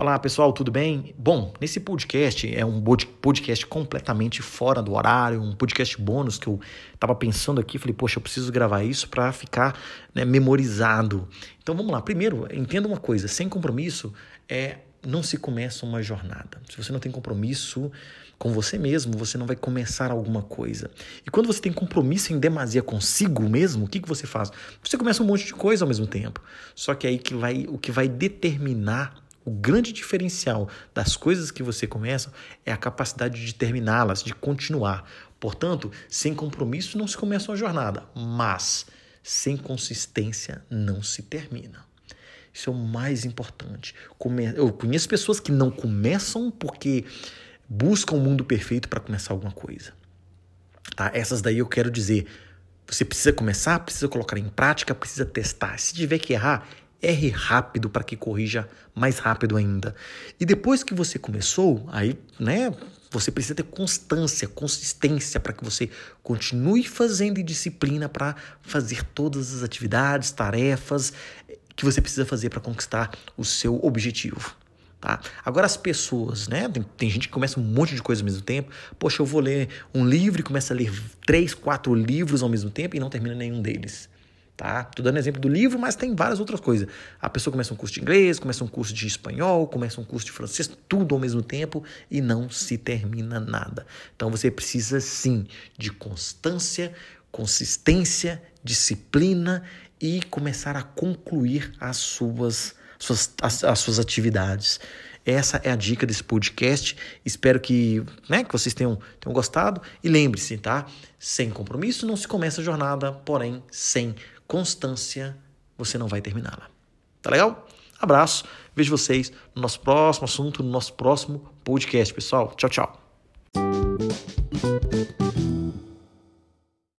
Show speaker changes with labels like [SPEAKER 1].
[SPEAKER 1] Olá pessoal, tudo bem? Bom, nesse podcast é um podcast completamente fora do horário, um podcast bônus que eu estava pensando aqui, falei, poxa, eu preciso gravar isso para ficar né, memorizado. Então vamos lá. Primeiro, entenda uma coisa: sem compromisso é não se começa uma jornada. Se você não tem compromisso com você mesmo, você não vai começar alguma coisa. E quando você tem compromisso em demasia consigo mesmo, o que, que você faz? Você começa um monte de coisa ao mesmo tempo. Só que aí que vai o que vai determinar o grande diferencial das coisas que você começa é a capacidade de terminá-las, de continuar. Portanto, sem compromisso não se começa uma jornada, mas sem consistência não se termina. Isso é o mais importante. Eu conheço pessoas que não começam porque buscam o mundo perfeito para começar alguma coisa. Tá? Essas daí eu quero dizer. Você precisa começar, precisa colocar em prática, precisa testar. Se tiver que errar, erre rápido para que corrija mais rápido ainda. E depois que você começou, aí, né, você precisa ter constância, consistência para que você continue fazendo disciplina para fazer todas as atividades, tarefas que você precisa fazer para conquistar o seu objetivo. Tá? Agora as pessoas, né? Tem, tem, gente que começa um monte de coisa ao mesmo tempo. Poxa, eu vou ler um livro e começa a ler três, quatro livros ao mesmo tempo e não termina nenhum deles. Tá? Tô dando exemplo do livro, mas tem várias outras coisas. A pessoa começa um curso de inglês, começa um curso de espanhol, começa um curso de francês, tudo ao mesmo tempo e não se termina nada. Então você precisa sim de constância, consistência, disciplina e começar a concluir as suas, suas, as, as suas atividades. Essa é a dica desse podcast. Espero que, né, que vocês tenham, tenham gostado. E lembre-se, tá? Sem compromisso não se começa a jornada, porém, sem constância, você não vai terminá-la. Tá legal? Abraço, vejo vocês no nosso próximo assunto, no nosso próximo podcast, pessoal. Tchau, tchau.